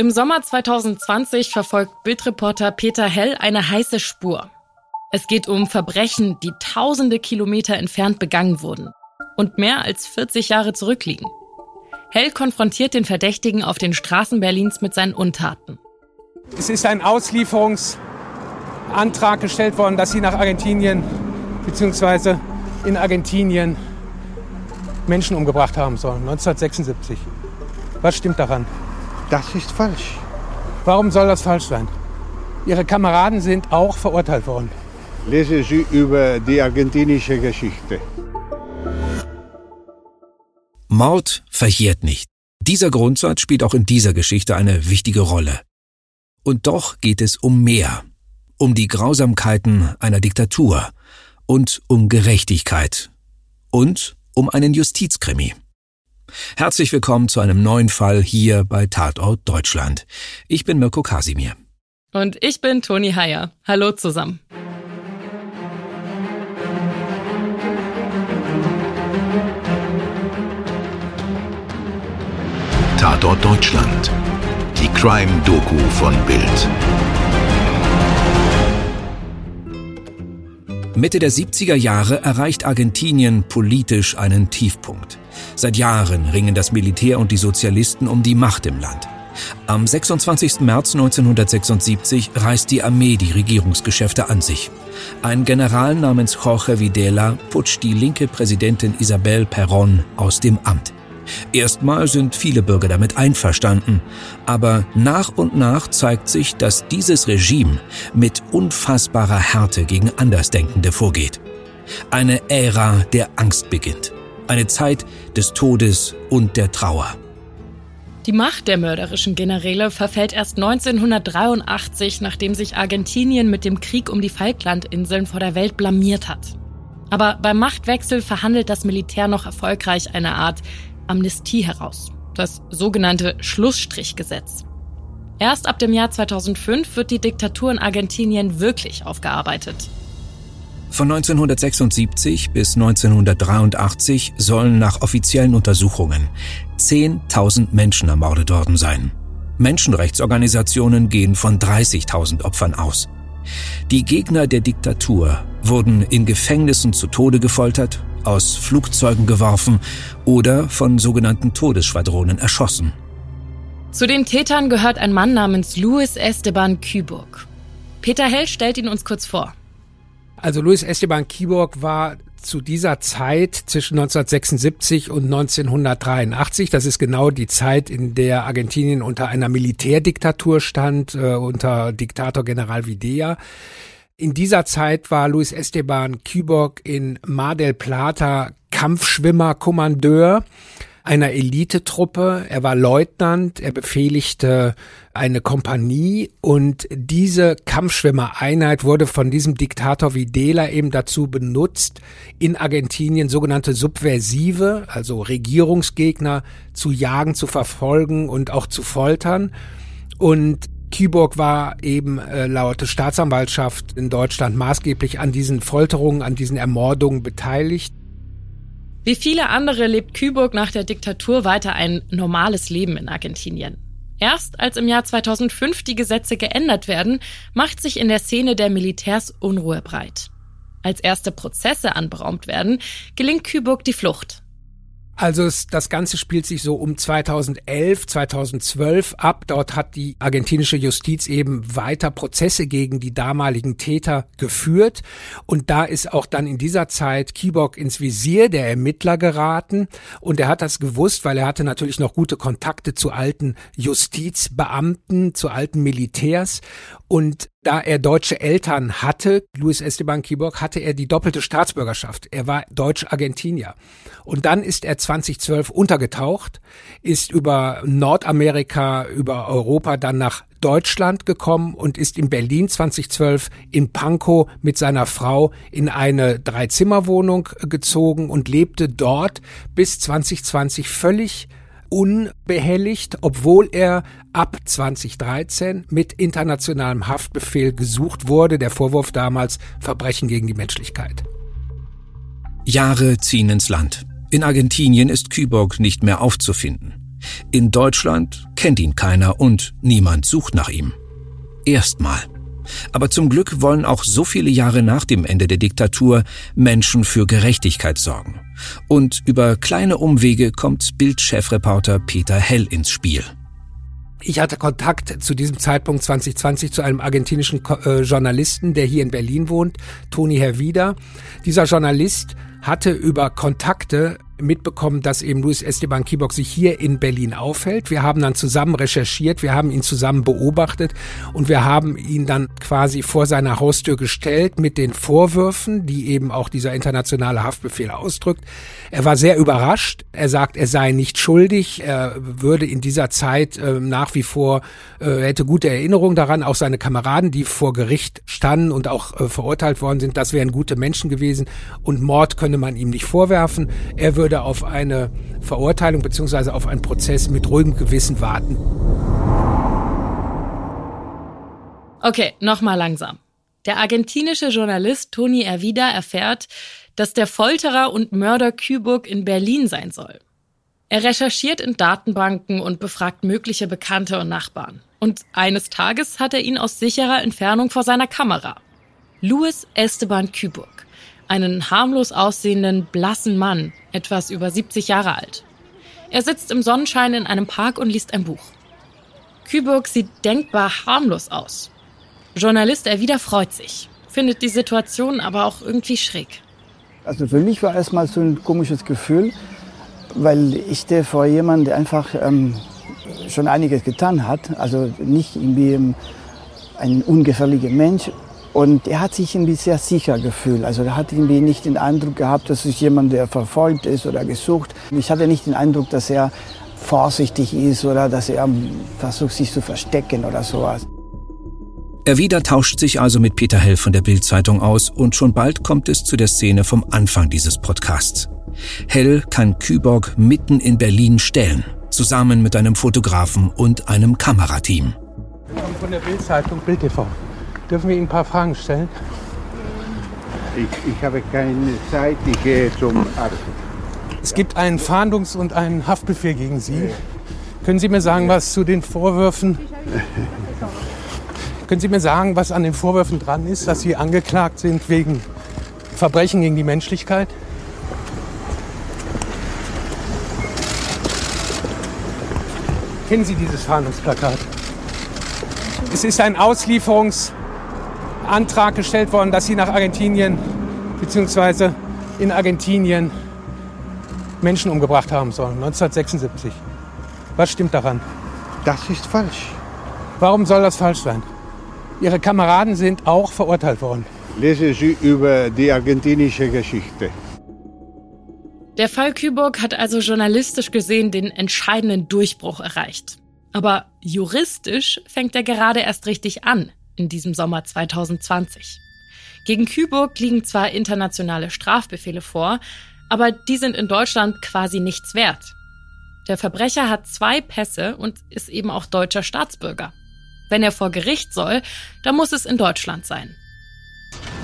Im Sommer 2020 verfolgt Bildreporter Peter Hell eine heiße Spur. Es geht um Verbrechen, die tausende Kilometer entfernt begangen wurden und mehr als 40 Jahre zurückliegen. Hell konfrontiert den Verdächtigen auf den Straßen Berlins mit seinen Untaten. Es ist ein Auslieferungsantrag gestellt worden, dass sie nach Argentinien bzw. in Argentinien Menschen umgebracht haben sollen, 1976. Was stimmt daran? Das ist falsch. Warum soll das falsch sein? Ihre Kameraden sind auch verurteilt worden. Lesen Sie über die argentinische Geschichte. Mord verjährt nicht. Dieser Grundsatz spielt auch in dieser Geschichte eine wichtige Rolle. Und doch geht es um mehr. Um die Grausamkeiten einer Diktatur und um Gerechtigkeit und um einen Justizkrimi. Herzlich willkommen zu einem neuen Fall hier bei Tatort Deutschland. Ich bin Mirko Kasimir. Und ich bin Toni Heyer. Hallo zusammen. Tatort Deutschland. Die Crime-Doku von Bild. Mitte der 70er Jahre erreicht Argentinien politisch einen Tiefpunkt. Seit Jahren ringen das Militär und die Sozialisten um die Macht im Land. Am 26. März 1976 reißt die Armee die Regierungsgeschäfte an sich. Ein General namens Jorge Videla putscht die linke Präsidentin Isabel Perón aus dem Amt. Erstmal sind viele Bürger damit einverstanden, aber nach und nach zeigt sich, dass dieses Regime mit unfassbarer Härte gegen Andersdenkende vorgeht. Eine Ära der Angst beginnt. Eine Zeit des Todes und der Trauer. Die Macht der mörderischen Generäle verfällt erst 1983, nachdem sich Argentinien mit dem Krieg um die Falklandinseln vor der Welt blamiert hat. Aber beim Machtwechsel verhandelt das Militär noch erfolgreich eine Art Amnestie heraus, das sogenannte Schlussstrichgesetz. Erst ab dem Jahr 2005 wird die Diktatur in Argentinien wirklich aufgearbeitet. Von 1976 bis 1983 sollen nach offiziellen Untersuchungen 10.000 Menschen ermordet worden sein. Menschenrechtsorganisationen gehen von 30.000 Opfern aus. Die Gegner der Diktatur wurden in Gefängnissen zu Tode gefoltert aus Flugzeugen geworfen oder von sogenannten Todesschwadronen erschossen. Zu den Tätern gehört ein Mann namens Luis Esteban Küburg. Peter Hell stellt ihn uns kurz vor. Also Luis Esteban Kiborg war zu dieser Zeit zwischen 1976 und 1983, das ist genau die Zeit, in der Argentinien unter einer Militärdiktatur stand, äh, unter Diktator General Videla. In dieser Zeit war Luis Esteban Küborg in Mar del Plata Kampfschwimmer, Kommandeur einer Elitetruppe. Er war Leutnant, er befehligte eine Kompanie und diese Kampfschwimmereinheit wurde von diesem Diktator Videla eben dazu benutzt, in Argentinien sogenannte Subversive, also Regierungsgegner, zu jagen, zu verfolgen und auch zu foltern. Und Kiborg war eben äh, laut Staatsanwaltschaft in Deutschland maßgeblich an diesen Folterungen, an diesen Ermordungen beteiligt. Wie viele andere lebt Küburg nach der Diktatur weiter ein normales Leben in Argentinien. Erst als im Jahr 2005 die Gesetze geändert werden, macht sich in der Szene der Militärs Unruhe breit. Als erste Prozesse anberaumt werden, gelingt Küburg die Flucht. Also es, das Ganze spielt sich so um 2011, 2012 ab. Dort hat die argentinische Justiz eben weiter Prozesse gegen die damaligen Täter geführt. Und da ist auch dann in dieser Zeit Kibok ins Visier der Ermittler geraten. Und er hat das gewusst, weil er hatte natürlich noch gute Kontakte zu alten Justizbeamten, zu alten Militärs. Und da er deutsche Eltern hatte, Luis Esteban Kiborg, hatte er die doppelte Staatsbürgerschaft. Er war Deutsch-Argentinier. Und dann ist er 2012 untergetaucht, ist über Nordamerika, über Europa dann nach Deutschland gekommen und ist in Berlin 2012 in Pankow mit seiner Frau in eine Dreizimmerwohnung gezogen und lebte dort bis 2020 völlig unbehelligt, obwohl er ab 2013 mit internationalem Haftbefehl gesucht wurde. Der Vorwurf damals Verbrechen gegen die Menschlichkeit. Jahre ziehen ins Land. In Argentinien ist Küborg nicht mehr aufzufinden. In Deutschland kennt ihn keiner und niemand sucht nach ihm. Erstmal. Aber zum Glück wollen auch so viele Jahre nach dem Ende der Diktatur Menschen für Gerechtigkeit sorgen. Und über kleine Umwege kommt Bildchefreporter Peter Hell ins Spiel. Ich hatte Kontakt zu diesem Zeitpunkt 2020 zu einem argentinischen äh, Journalisten, der hier in Berlin wohnt, Toni Herwieder. Dieser Journalist hatte über Kontakte mitbekommen, dass eben Luis Esteban Kibok sich hier in Berlin aufhält. Wir haben dann zusammen recherchiert, wir haben ihn zusammen beobachtet und wir haben ihn dann quasi vor seiner Haustür gestellt mit den Vorwürfen, die eben auch dieser internationale Haftbefehl ausdrückt. Er war sehr überrascht. Er sagt, er sei nicht schuldig. Er würde in dieser Zeit äh, nach wie vor, äh, hätte gute Erinnerungen daran. Auch seine Kameraden, die vor Gericht standen und auch äh, verurteilt worden sind, das wären gute Menschen gewesen und Mord könne man ihm nicht vorwerfen. Er würde würde auf eine Verurteilung bzw. auf einen Prozess mit ruhigem Gewissen warten. Okay, nochmal langsam. Der argentinische Journalist Toni Ervida erfährt, dass der Folterer und Mörder Küburg in Berlin sein soll. Er recherchiert in Datenbanken und befragt mögliche Bekannte und Nachbarn. Und eines Tages hat er ihn aus sicherer Entfernung vor seiner Kamera. Luis Esteban Küburg einen harmlos aussehenden, blassen Mann, etwas über 70 Jahre alt. Er sitzt im Sonnenschein in einem Park und liest ein Buch. Küburg sieht denkbar harmlos aus. Journalist Erwider freut sich, findet die Situation aber auch irgendwie schräg. Also für mich war erstmal so ein komisches Gefühl, weil ich stehe vor jemandem, der einfach ähm, schon einiges getan hat. Also nicht irgendwie ähm, ein ungefährlicher Mensch, und er hat sich irgendwie sehr sicher gefühlt. Also er hat irgendwie nicht den Eindruck gehabt, dass es jemand, der verfolgt ist oder gesucht. Ich hatte nicht den Eindruck, dass er vorsichtig ist oder dass er versucht, sich zu verstecken oder sowas. Er wieder tauscht sich also mit Peter Hell von der Bild-Zeitung aus und schon bald kommt es zu der Szene vom Anfang dieses Podcasts. Hell kann Küborg mitten in Berlin stellen, zusammen mit einem Fotografen und einem Kamerateam. Von der Bild-Zeitung Bild TV. Dürfen wir Ihnen ein paar Fragen stellen? Ich, ich habe keine Zeit, ich gehe zum Arzt. Es gibt einen Fahndungs- und einen Haftbefehl gegen Sie. Können Sie mir sagen, was zu den Vorwürfen. Können Sie mir sagen, was an den Vorwürfen dran ist, dass Sie angeklagt sind wegen Verbrechen gegen die Menschlichkeit? Kennen Sie dieses Fahndungsplakat? Es ist ein Auslieferungs- Antrag gestellt worden, dass sie nach Argentinien bzw. in Argentinien Menschen umgebracht haben sollen, 1976. Was stimmt daran? Das ist falsch. Warum soll das falsch sein? Ihre Kameraden sind auch verurteilt worden. Lesen Sie über die argentinische Geschichte. Der Fall Küburg hat also journalistisch gesehen den entscheidenden Durchbruch erreicht. Aber juristisch fängt er gerade erst richtig an in diesem Sommer 2020. Gegen Küburg liegen zwar internationale Strafbefehle vor, aber die sind in Deutschland quasi nichts wert. Der Verbrecher hat zwei Pässe und ist eben auch deutscher Staatsbürger. Wenn er vor Gericht soll, dann muss es in Deutschland sein.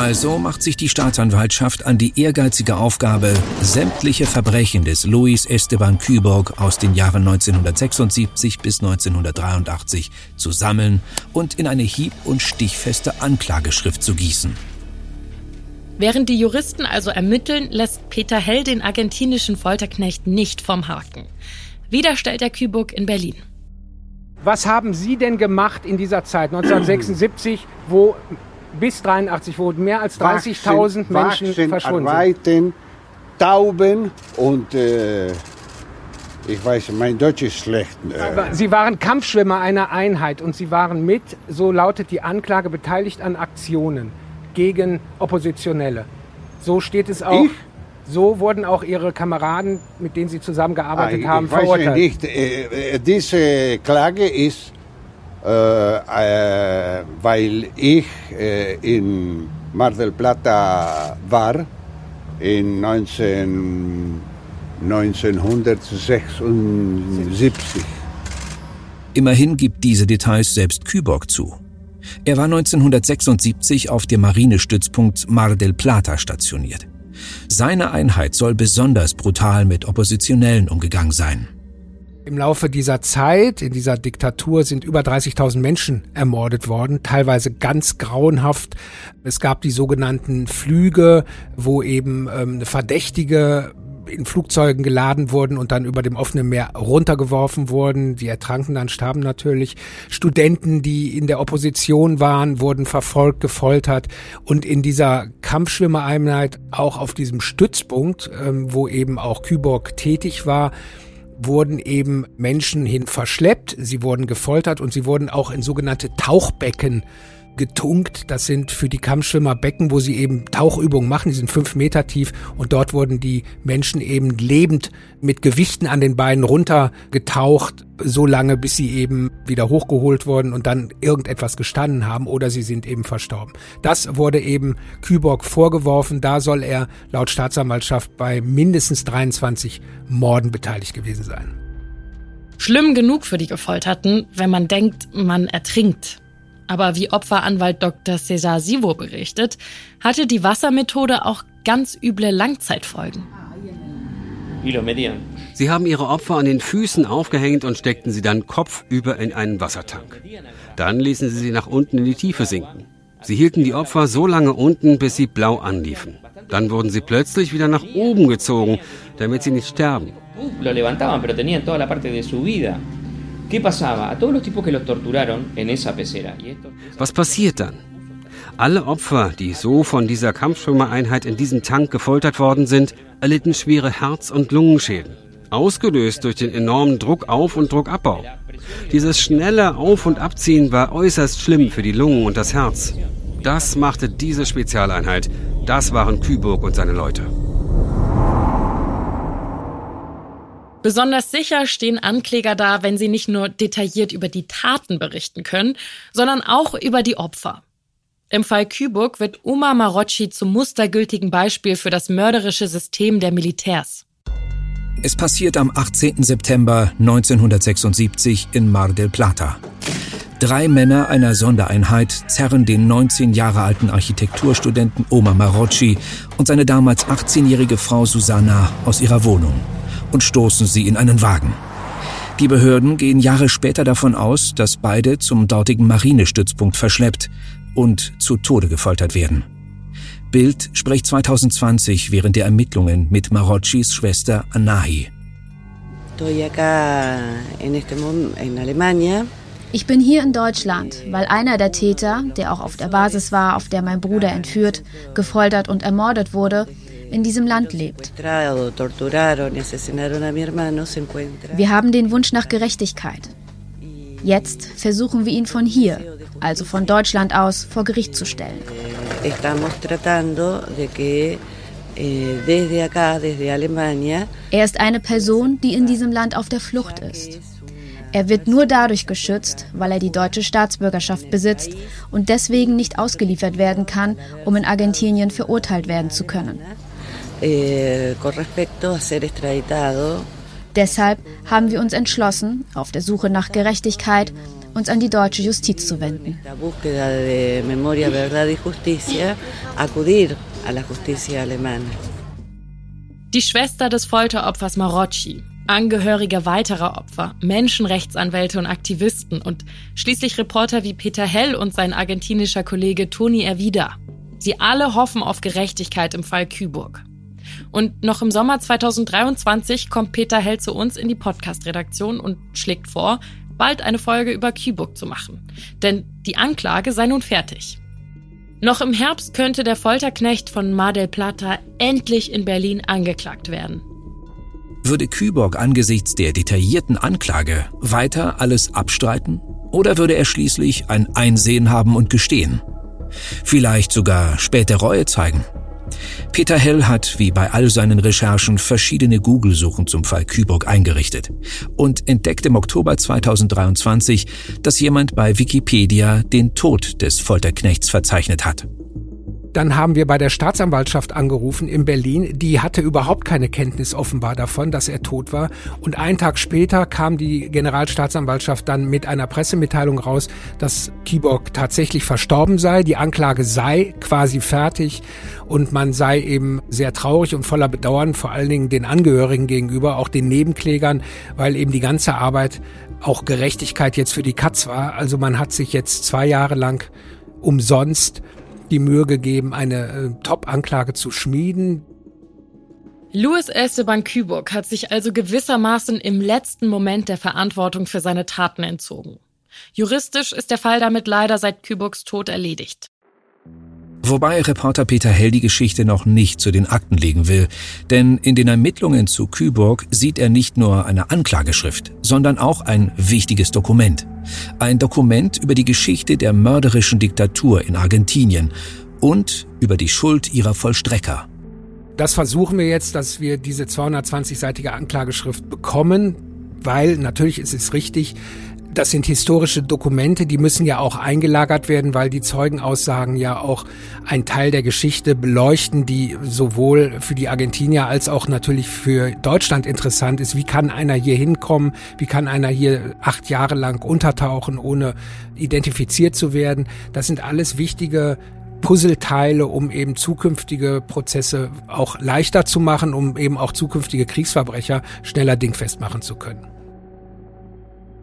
Also macht sich die Staatsanwaltschaft an die ehrgeizige Aufgabe, sämtliche Verbrechen des Luis Esteban Küborg aus den Jahren 1976 bis 1983 zu sammeln und in eine hieb- und stichfeste Anklageschrift zu gießen. Während die Juristen also ermitteln, lässt Peter Hell den argentinischen Folterknecht nicht vom Haken. Wieder stellt er Küburg in Berlin. Was haben Sie denn gemacht in dieser Zeit, 1976, wo bis 83 wurden mehr als 30.000 Menschen wachsen, verschwunden. arbeiten, Tauben und äh, ich weiß, mein Deutsch ist schlecht. Äh. Sie waren Kampfschwimmer einer Einheit und Sie waren mit, so lautet die Anklage, beteiligt an Aktionen gegen Oppositionelle. So steht es auch. Ich? So wurden auch Ihre Kameraden, mit denen Sie zusammengearbeitet ah, haben, ich verurteilt. Weiß nicht, äh, äh, diese Klage ist äh, äh, weil ich äh, in Mar del Plata war in 19, 1976. Immerhin gibt diese Details selbst Küborg zu. Er war 1976 auf dem Marinestützpunkt Mar del Plata stationiert. Seine Einheit soll besonders brutal mit Oppositionellen umgegangen sein. Im Laufe dieser Zeit, in dieser Diktatur, sind über 30.000 Menschen ermordet worden, teilweise ganz grauenhaft. Es gab die sogenannten Flüge, wo eben ähm, Verdächtige in Flugzeugen geladen wurden und dann über dem offenen Meer runtergeworfen wurden. Die ertranken dann, starben natürlich. Studenten, die in der Opposition waren, wurden verfolgt, gefoltert. Und in dieser Kampfschwimmereinheit, auch auf diesem Stützpunkt, ähm, wo eben auch Kyborg tätig war, wurden eben Menschen hin verschleppt, sie wurden gefoltert und sie wurden auch in sogenannte Tauchbecken getunkt. Das sind für die Kampfschwimmer Becken, wo sie eben Tauchübungen machen. Die sind fünf Meter tief und dort wurden die Menschen eben lebend mit Gewichten an den Beinen runtergetaucht, so lange, bis sie eben wieder hochgeholt wurden und dann irgendetwas gestanden haben oder sie sind eben verstorben. Das wurde eben Küborg vorgeworfen. Da soll er laut Staatsanwaltschaft bei mindestens 23 Morden beteiligt gewesen sein. Schlimm genug für die Gefolterten, wenn man denkt, man ertrinkt. Aber wie Opferanwalt Dr. Cesar Sivo berichtet, hatte die Wassermethode auch ganz üble Langzeitfolgen. Sie haben ihre Opfer an den Füßen aufgehängt und steckten sie dann kopfüber in einen Wassertank. Dann ließen sie sie nach unten in die Tiefe sinken. Sie hielten die Opfer so lange unten, bis sie blau anliefen. Dann wurden sie plötzlich wieder nach oben gezogen, damit sie nicht sterben. Was passiert dann? Alle Opfer, die so von dieser Kampfschwimmereinheit in diesem Tank gefoltert worden sind, erlitten schwere Herz- und Lungenschäden, ausgelöst durch den enormen Druck auf und Druckabbau. Dieses schnelle Auf- und Abziehen war äußerst schlimm für die Lungen und das Herz. Das machte diese Spezialeinheit. Das waren Küburg und seine Leute. Besonders sicher stehen Ankläger da, wenn sie nicht nur detailliert über die Taten berichten können, sondern auch über die Opfer. Im Fall Küburg wird Uma Marocci zum mustergültigen Beispiel für das mörderische System der Militärs. Es passiert am 18. September 1976 in Mar del Plata. Drei Männer einer Sondereinheit zerren den 19 Jahre alten Architekturstudenten Oma Marocci und seine damals 18-jährige Frau Susanna aus ihrer Wohnung und stoßen sie in einen Wagen. Die Behörden gehen Jahre später davon aus, dass beide zum dortigen Marinestützpunkt verschleppt und zu Tode gefoltert werden. Bild spricht 2020 während der Ermittlungen mit Maroccis Schwester Anahi. Ich bin hier in Deutschland, weil einer der Täter, der auch auf der Basis war, auf der mein Bruder entführt, gefoltert und ermordet wurde, in diesem Land lebt. Wir haben den Wunsch nach Gerechtigkeit. Jetzt versuchen wir ihn von hier, also von Deutschland aus, vor Gericht zu stellen. Eh, er ist eine Person, die in diesem Land auf der Flucht ist. Er wird nur dadurch geschützt, weil er die deutsche Staatsbürgerschaft besitzt und deswegen nicht ausgeliefert werden kann, um in Argentinien verurteilt werden zu können eh, con respecto a ser extraditado. Deshalb haben wir uns entschlossen, auf der Suche nach Gerechtigkeit uns an die deutsche Justiz zu wenden. Die Schwester des Folteropfers Marocci, Angehörige weiterer Opfer, Menschenrechtsanwälte und Aktivisten und schließlich Reporter wie Peter Hell und sein argentinischer Kollege Toni Erwida. Sie alle hoffen auf Gerechtigkeit im Fall Küburg. Und noch im Sommer 2023 kommt Peter Hell zu uns in die Podcast-Redaktion und schlägt vor, bald eine Folge über Keybook zu machen. Denn die Anklage sei nun fertig. Noch im Herbst könnte der Folterknecht von Mar del Plata endlich in Berlin angeklagt werden. Würde Küborg angesichts der detaillierten Anklage weiter alles abstreiten? Oder würde er schließlich ein Einsehen haben und gestehen? Vielleicht sogar später Reue zeigen? Peter Hell hat, wie bei all seinen Recherchen, verschiedene Google-Suchen zum Fall Küburg eingerichtet und entdeckt im Oktober 2023, dass jemand bei Wikipedia den Tod des Folterknechts verzeichnet hat. Dann haben wir bei der Staatsanwaltschaft angerufen in Berlin. Die hatte überhaupt keine Kenntnis offenbar davon, dass er tot war. Und einen Tag später kam die Generalstaatsanwaltschaft dann mit einer Pressemitteilung raus, dass Kiborg tatsächlich verstorben sei. Die Anklage sei quasi fertig und man sei eben sehr traurig und voller Bedauern, vor allen Dingen den Angehörigen gegenüber, auch den Nebenklägern, weil eben die ganze Arbeit auch Gerechtigkeit jetzt für die Katz war. Also man hat sich jetzt zwei Jahre lang umsonst die Mühe gegeben, eine äh, Top-Anklage zu schmieden. Louis Esteban Küburg hat sich also gewissermaßen im letzten Moment der Verantwortung für seine Taten entzogen. Juristisch ist der Fall damit leider seit Küburgs Tod erledigt. Wobei Reporter Peter Hell die Geschichte noch nicht zu den Akten legen will, denn in den Ermittlungen zu Küburg sieht er nicht nur eine Anklageschrift, sondern auch ein wichtiges Dokument. Ein Dokument über die Geschichte der mörderischen Diktatur in Argentinien und über die Schuld ihrer Vollstrecker. Das versuchen wir jetzt, dass wir diese 220-seitige Anklageschrift bekommen, weil natürlich ist es richtig, das sind historische Dokumente, die müssen ja auch eingelagert werden, weil die Zeugenaussagen ja auch einen Teil der Geschichte beleuchten, die sowohl für die Argentinier als auch natürlich für Deutschland interessant ist. Wie kann einer hier hinkommen? Wie kann einer hier acht Jahre lang untertauchen, ohne identifiziert zu werden? Das sind alles wichtige Puzzleteile, um eben zukünftige Prozesse auch leichter zu machen, um eben auch zukünftige Kriegsverbrecher schneller dingfest machen zu können.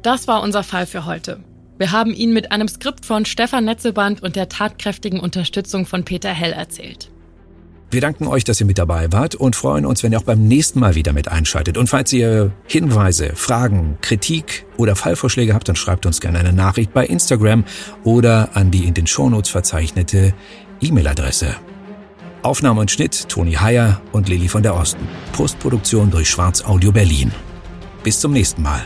Das war unser Fall für heute. Wir haben Ihnen mit einem Skript von Stefan Netzeband und der tatkräftigen Unterstützung von Peter Hell erzählt. Wir danken euch, dass ihr mit dabei wart und freuen uns, wenn ihr auch beim nächsten Mal wieder mit einschaltet. Und falls ihr Hinweise, Fragen, Kritik oder Fallvorschläge habt, dann schreibt uns gerne eine Nachricht bei Instagram oder an die in den Shownotes verzeichnete E-Mail-Adresse. Aufnahme und Schnitt Toni Heyer und Lilly von der Osten. Postproduktion durch Schwarz Audio Berlin. Bis zum nächsten Mal.